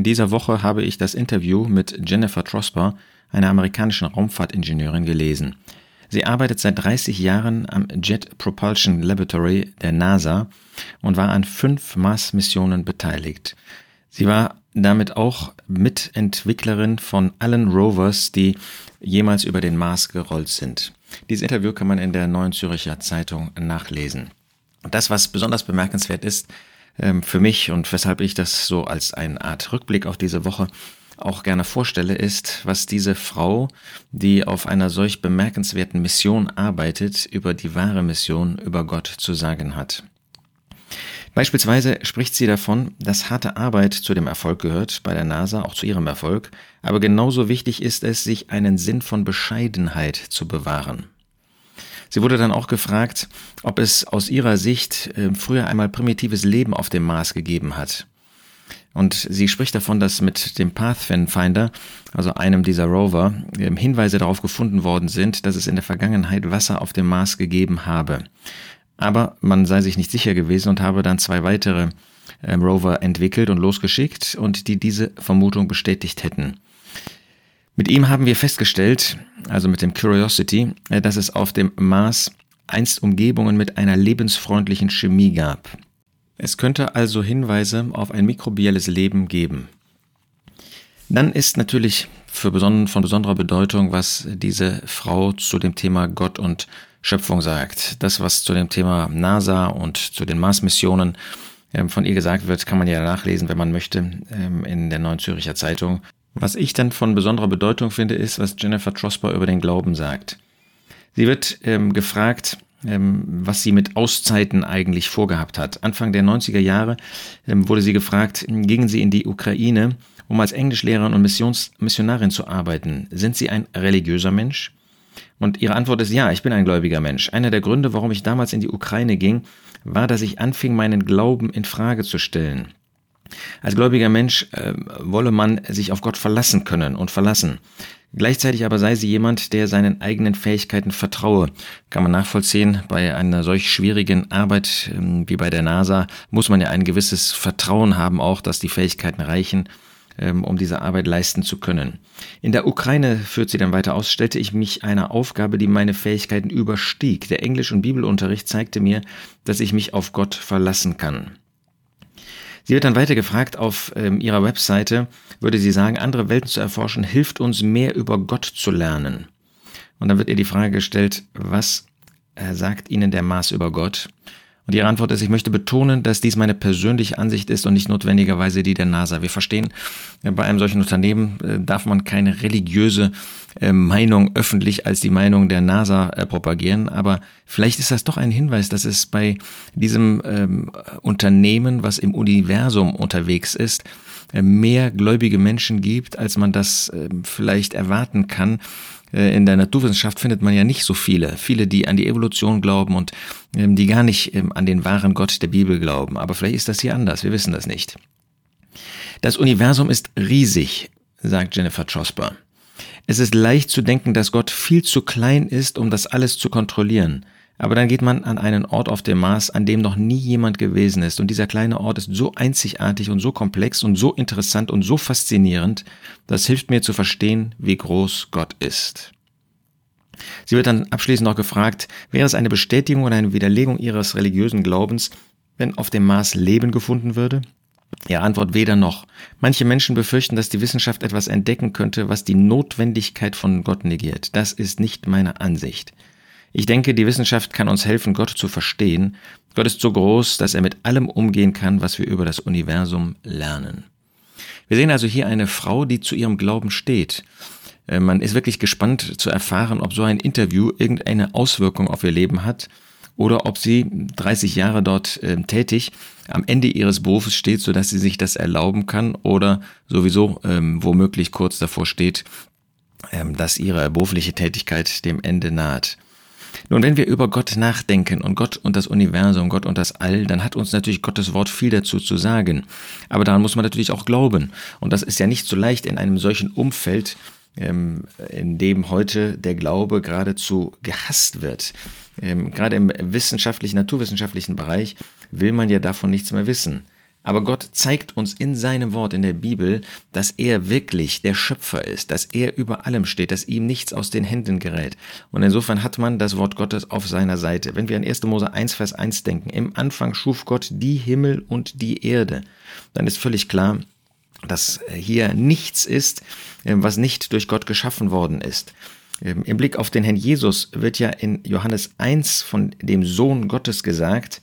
In dieser Woche habe ich das Interview mit Jennifer Trosper, einer amerikanischen Raumfahrtingenieurin, gelesen. Sie arbeitet seit 30 Jahren am Jet Propulsion Laboratory der NASA und war an fünf Mars-Missionen beteiligt. Sie war damit auch Mitentwicklerin von allen Rovers, die jemals über den Mars gerollt sind. Dieses Interview kann man in der Neuen Züricher Zeitung nachlesen. Und das, was besonders bemerkenswert ist, für mich und weshalb ich das so als eine Art Rückblick auf diese Woche auch gerne vorstelle, ist, was diese Frau, die auf einer solch bemerkenswerten Mission arbeitet, über die wahre Mission, über Gott zu sagen hat. Beispielsweise spricht sie davon, dass harte Arbeit zu dem Erfolg gehört, bei der NASA auch zu ihrem Erfolg, aber genauso wichtig ist es, sich einen Sinn von Bescheidenheit zu bewahren. Sie wurde dann auch gefragt, ob es aus ihrer Sicht äh, früher einmal primitives Leben auf dem Mars gegeben hat. Und sie spricht davon, dass mit dem Pathfinder, also einem dieser Rover, ähm, Hinweise darauf gefunden worden sind, dass es in der Vergangenheit Wasser auf dem Mars gegeben habe. Aber man sei sich nicht sicher gewesen und habe dann zwei weitere ähm, Rover entwickelt und losgeschickt und die diese Vermutung bestätigt hätten. Mit ihm haben wir festgestellt, also mit dem Curiosity, äh, dass es auf dem Mars einst Umgebungen mit einer lebensfreundlichen Chemie gab. Es könnte also Hinweise auf ein mikrobielles Leben geben. Dann ist natürlich beson von besonderer Bedeutung, was diese Frau zu dem Thema Gott und Schöpfung sagt. Das, was zu dem Thema NASA und zu den Mars-Missionen ähm, von ihr gesagt wird, kann man ja nachlesen, wenn man möchte, ähm, in der Neuen Züricher Zeitung. Was ich dann von besonderer Bedeutung finde, ist, was Jennifer Trosper über den Glauben sagt. Sie wird ähm, gefragt, ähm, was sie mit Auszeiten eigentlich vorgehabt hat. Anfang der 90er Jahre ähm, wurde sie gefragt, gingen Sie in die Ukraine, um als Englischlehrerin und Missions Missionarin zu arbeiten. Sind Sie ein religiöser Mensch? Und ihre Antwort ist ja, ich bin ein gläubiger Mensch. Einer der Gründe, warum ich damals in die Ukraine ging, war, dass ich anfing, meinen Glauben in Frage zu stellen. Als gläubiger Mensch äh, wolle man sich auf Gott verlassen können und verlassen. Gleichzeitig aber sei sie jemand, der seinen eigenen Fähigkeiten vertraue. Kann man nachvollziehen, bei einer solch schwierigen Arbeit ähm, wie bei der NASA muss man ja ein gewisses Vertrauen haben, auch dass die Fähigkeiten reichen, ähm, um diese Arbeit leisten zu können. In der Ukraine, führt sie dann weiter aus, stellte ich mich einer Aufgabe, die meine Fähigkeiten überstieg. Der Englisch- und Bibelunterricht zeigte mir, dass ich mich auf Gott verlassen kann. Sie wird dann weiter gefragt auf ähm, ihrer Webseite, würde sie sagen, andere Welten zu erforschen, hilft uns mehr über Gott zu lernen. Und dann wird ihr die Frage gestellt, was äh, sagt Ihnen der Mars über Gott? Und ihre Antwort ist, ich möchte betonen, dass dies meine persönliche Ansicht ist und nicht notwendigerweise die der NASA. Wir verstehen, äh, bei einem solchen Unternehmen äh, darf man keine religiöse äh, Meinung öffentlich als die Meinung der NASA propagieren, aber vielleicht ist das doch ein Hinweis, dass es bei diesem ähm, Unternehmen, was im Universum unterwegs ist, mehr gläubige Menschen gibt, als man das ähm, vielleicht erwarten kann äh, in der Naturwissenschaft findet man ja nicht so viele. Viele, die an die Evolution glauben und ähm, die gar nicht ähm, an den wahren Gott der Bibel glauben. Aber vielleicht ist das hier anders. Wir wissen das nicht. Das Universum ist riesig, sagt Jennifer Trosper. Es ist leicht zu denken, dass Gott viel zu klein ist, um das alles zu kontrollieren. Aber dann geht man an einen Ort auf dem Mars, an dem noch nie jemand gewesen ist. Und dieser kleine Ort ist so einzigartig und so komplex und so interessant und so faszinierend, das hilft mir zu verstehen, wie groß Gott ist. Sie wird dann abschließend noch gefragt, wäre es eine Bestätigung oder eine Widerlegung ihres religiösen Glaubens, wenn auf dem Mars Leben gefunden würde? Ihre Antwort weder noch. Manche Menschen befürchten, dass die Wissenschaft etwas entdecken könnte, was die Notwendigkeit von Gott negiert. Das ist nicht meine Ansicht. Ich denke, die Wissenschaft kann uns helfen, Gott zu verstehen. Gott ist so groß, dass er mit allem umgehen kann, was wir über das Universum lernen. Wir sehen also hier eine Frau, die zu ihrem Glauben steht. Äh, man ist wirklich gespannt zu erfahren, ob so ein Interview irgendeine Auswirkung auf ihr Leben hat oder ob sie 30 Jahre dort äh, tätig am Ende ihres Berufes steht, sodass sie sich das erlauben kann oder sowieso ähm, womöglich kurz davor steht, ähm, dass ihre berufliche Tätigkeit dem Ende naht. Nun, wenn wir über Gott nachdenken und Gott und das Universum, Gott und das All, dann hat uns natürlich Gottes Wort viel dazu zu sagen. Aber daran muss man natürlich auch glauben. Und das ist ja nicht so leicht in einem solchen Umfeld, ähm, in dem heute der Glaube geradezu gehasst wird. Ähm, gerade im wissenschaftlichen, naturwissenschaftlichen Bereich will man ja davon nichts mehr wissen. Aber Gott zeigt uns in seinem Wort in der Bibel, dass er wirklich der Schöpfer ist, dass er über allem steht, dass ihm nichts aus den Händen gerät. Und insofern hat man das Wort Gottes auf seiner Seite. Wenn wir an 1. Mose 1, Vers 1 denken, im Anfang schuf Gott die Himmel und die Erde, dann ist völlig klar, dass hier nichts ist, äh, was nicht durch Gott geschaffen worden ist. Ähm, Im Blick auf den Herrn Jesus wird ja in Johannes 1 von dem Sohn Gottes gesagt,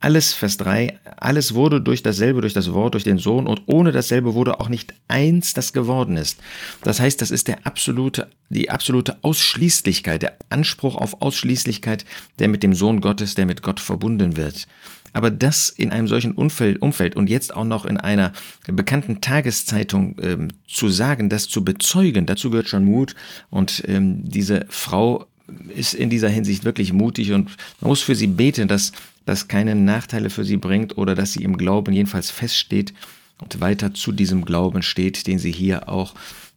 alles, Vers 3, alles wurde durch dasselbe, durch das Wort, durch den Sohn und ohne dasselbe wurde auch nicht eins, das geworden ist. Das heißt, das ist der absolute, die absolute Ausschließlichkeit, der Anspruch auf Ausschließlichkeit, der mit dem Sohn Gottes, der mit Gott verbunden wird. Aber das in einem solchen Umfeld, Umfeld und jetzt auch noch in einer bekannten Tageszeitung ähm, zu sagen, das zu bezeugen, dazu gehört schon Mut. Und ähm, diese Frau ist in dieser Hinsicht wirklich mutig und man muss für sie beten, dass das keine Nachteile für sie bringt oder dass sie im Glauben jedenfalls feststeht und weiter zu diesem Glauben steht, den sie hier auch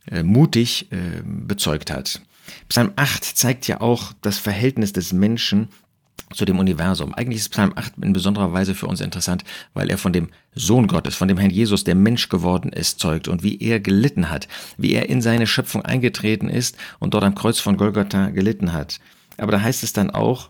äh, mutig äh, bezeugt hat. Psalm 8 zeigt ja auch das Verhältnis des Menschen zu dem Universum. Eigentlich ist Psalm 8 in besonderer Weise für uns interessant, weil er von dem Sohn Gottes, von dem Herrn Jesus, der Mensch geworden ist, zeugt und wie er gelitten hat, wie er in seine Schöpfung eingetreten ist und dort am Kreuz von Golgatha gelitten hat. Aber da heißt es dann auch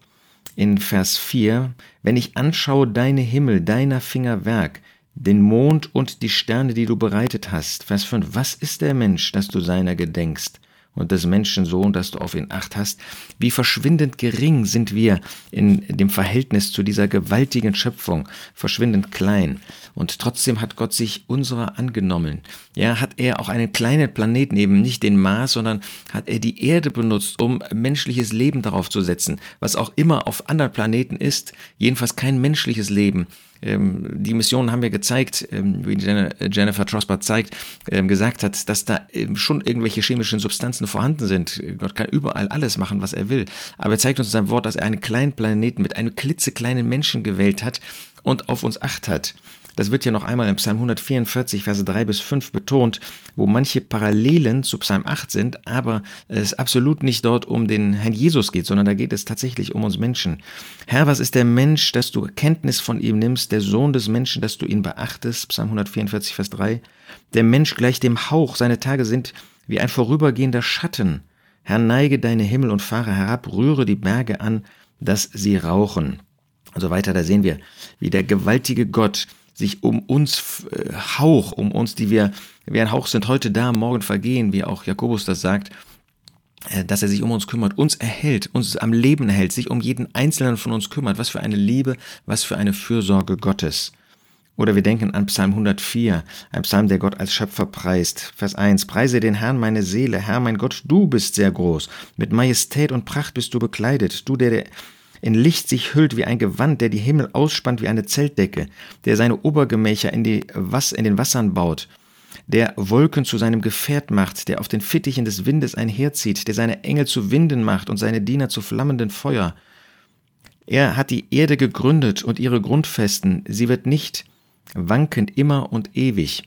in Vers 4, wenn ich anschaue deine Himmel, deiner Finger Werk, den Mond und die Sterne, die du bereitet hast. Vers 5, was ist der Mensch, dass du seiner gedenkst? Und des Menschensohn, dass du auf ihn acht hast, wie verschwindend gering sind wir in dem Verhältnis zu dieser gewaltigen Schöpfung, verschwindend klein. Und trotzdem hat Gott sich unserer angenommen. Ja, hat er auch einen kleinen Planeten, eben nicht den Mars, sondern hat er die Erde benutzt, um menschliches Leben darauf zu setzen, was auch immer auf anderen Planeten ist, jedenfalls kein menschliches Leben. Ähm, die Missionen haben ja gezeigt, ähm, wie Jennifer Trosper zeigt, ähm, gesagt hat, dass da schon irgendwelche chemischen Substanzen vorhanden sind. Gott kann überall alles machen, was er will. Aber er zeigt uns in seinem Wort, dass er einen kleinen Planeten mit einem klitzekleinen Menschen gewählt hat und auf uns acht hat. Das wird ja noch einmal im Psalm 144, Verse 3 bis 5 betont, wo manche Parallelen zu Psalm 8 sind, aber es absolut nicht dort um den Herrn Jesus geht, sondern da geht es tatsächlich um uns Menschen. Herr, was ist der Mensch, dass du Kenntnis von ihm nimmst, der Sohn des Menschen, dass du ihn beachtest? Psalm 144, Vers 3. Der Mensch gleicht dem Hauch, seine Tage sind wie ein vorübergehender Schatten. Herr, neige deine Himmel und fahre herab, rühre die Berge an, dass sie rauchen. Und so weiter, da sehen wir, wie der gewaltige Gott sich um uns äh, Hauch, um uns, die wir, wie ein Hauch sind, heute da, morgen vergehen, wie auch Jakobus das sagt, äh, dass er sich um uns kümmert, uns erhält, uns am Leben erhält, sich um jeden einzelnen von uns kümmert. Was für eine Liebe, was für eine Fürsorge Gottes. Oder wir denken an Psalm 104, ein Psalm, der Gott als Schöpfer preist. Vers 1. Preise den Herrn meine Seele, Herr mein Gott, du bist sehr groß. Mit Majestät und Pracht bist du bekleidet. Du, der, der in Licht sich hüllt wie ein Gewand, der die Himmel ausspannt wie eine Zeltdecke, der seine Obergemächer in, die Was in den Wassern baut, der Wolken zu seinem Gefährt macht, der auf den Fittichen des Windes einherzieht, der seine Engel zu Winden macht und seine Diener zu flammenden Feuer. Er hat die Erde gegründet und ihre Grundfesten, sie wird nicht wankend immer und ewig.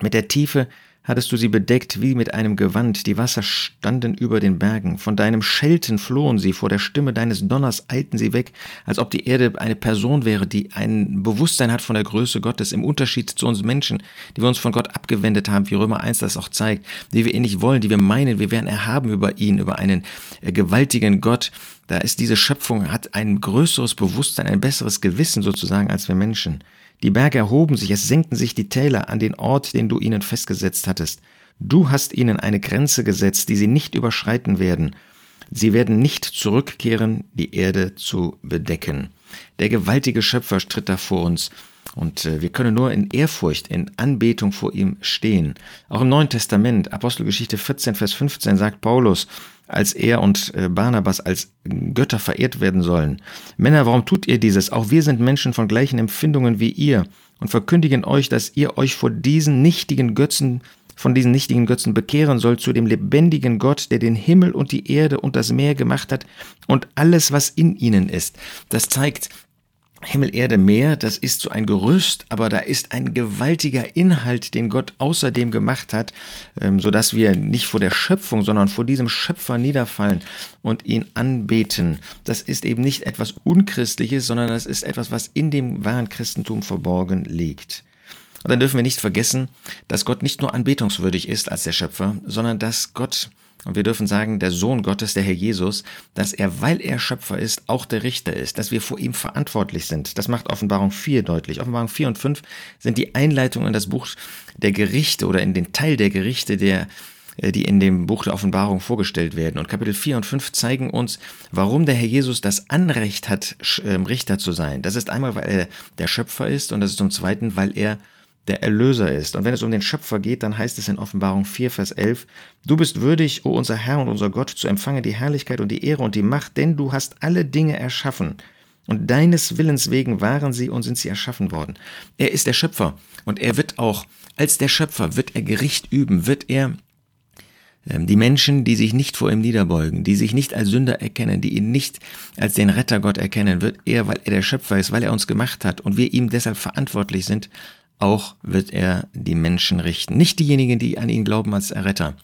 Mit der Tiefe hattest du sie bedeckt wie mit einem Gewand, die Wasser standen über den Bergen, von deinem Schelten flohen sie, vor der Stimme deines Donners eilten sie weg, als ob die Erde eine Person wäre, die ein Bewusstsein hat von der Größe Gottes, im Unterschied zu uns Menschen, die wir uns von Gott abgewendet haben, wie Römer 1 das auch zeigt, die wir ihn nicht wollen, die wir meinen, wir wären erhaben über ihn, über einen äh, gewaltigen Gott, da ist diese Schöpfung, hat ein größeres Bewusstsein, ein besseres Gewissen sozusagen als wir Menschen. Die Berge erhoben sich, es senkten sich die Täler an den Ort, den du ihnen festgesetzt hattest. Du hast ihnen eine Grenze gesetzt, die sie nicht überschreiten werden. Sie werden nicht zurückkehren, die Erde zu bedecken. Der gewaltige Schöpfer tritt da vor uns und äh, wir können nur in Ehrfurcht, in Anbetung vor ihm stehen. Auch im Neuen Testament, Apostelgeschichte 14, Vers 15 sagt Paulus, als er und äh, Barnabas als Götter verehrt werden sollen. Männer, warum tut ihr dieses? Auch wir sind Menschen von gleichen Empfindungen wie ihr und verkündigen euch, dass ihr euch vor diesen nichtigen Götzen von diesen nichtigen Götzen bekehren sollt zu dem lebendigen Gott, der den Himmel und die Erde und das Meer gemacht hat und alles, was in ihnen ist. Das zeigt, Himmel, Erde, Meer, das ist so ein Gerüst, aber da ist ein gewaltiger Inhalt, den Gott außerdem gemacht hat, ähm, so dass wir nicht vor der Schöpfung, sondern vor diesem Schöpfer niederfallen und ihn anbeten. Das ist eben nicht etwas Unchristliches, sondern das ist etwas, was in dem wahren Christentum verborgen liegt. Und dann dürfen wir nicht vergessen, dass Gott nicht nur anbetungswürdig ist als der Schöpfer, sondern dass Gott und wir dürfen sagen, der Sohn Gottes, der Herr Jesus, dass er, weil er Schöpfer ist, auch der Richter ist, dass wir vor ihm verantwortlich sind. Das macht Offenbarung 4 deutlich. Offenbarung 4 und 5 sind die Einleitungen in das Buch der Gerichte oder in den Teil der Gerichte, der, äh, die in dem Buch der Offenbarung vorgestellt werden. Und Kapitel 4 und 5 zeigen uns, warum der Herr Jesus das Anrecht hat, ähm, Richter zu sein. Das ist einmal, weil er der Schöpfer ist und das ist zum Zweiten, weil er der Erlöser ist. Und wenn es um den Schöpfer geht, dann heißt es in Offenbarung 4, Vers 11, Du bist würdig, o unser Herr und unser Gott, zu empfangen die Herrlichkeit und die Ehre und die Macht, denn du hast alle Dinge erschaffen. Und deines Willens wegen waren sie und sind sie erschaffen worden. Er ist der Schöpfer und er wird auch, als der Schöpfer, wird er Gericht üben, wird er ähm, die Menschen, die sich nicht vor ihm niederbeugen, die sich nicht als Sünder erkennen, die ihn nicht als den Rettergott erkennen, wird er, weil er der Schöpfer ist, weil er uns gemacht hat und wir ihm deshalb verantwortlich sind, auch wird er die Menschen richten. Nicht diejenigen, die an ihn glauben als Erretter,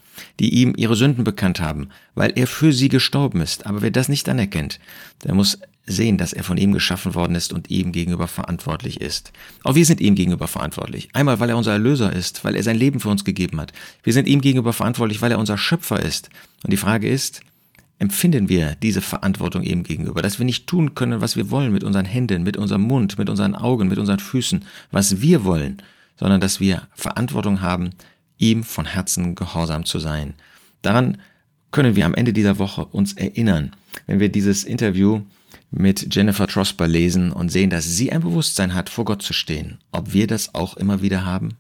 die ihm ihre Sünden bekannt haben, weil er für sie gestorben ist. Aber wer das nicht anerkennt, der muss sehen, dass er von ihm geschaffen worden ist und ihm gegenüber verantwortlich ist. Auch wir sind ihm gegenüber verantwortlich. Einmal, weil er unser Erlöser ist, weil er sein Leben für uns gegeben hat. Wir sind ihm gegenüber verantwortlich, weil er unser Schöpfer ist. Und die Frage ist, empfinden wir diese Verantwortung ihm gegenüber, dass wir nicht tun können, was wir wollen mit unseren Händen, mit unserem Mund, mit unseren Augen, mit unseren Füßen, was wir wollen, sondern dass wir Verantwortung haben, ihm von Herzen gehorsam zu sein. Daran können wir am Ende dieser Woche uns erinnern, wenn wir dieses Interview mit Jennifer Trosper lesen und sehen, dass sie ein Bewusstsein hat, vor Gott zu stehen, ob wir das auch immer wieder haben.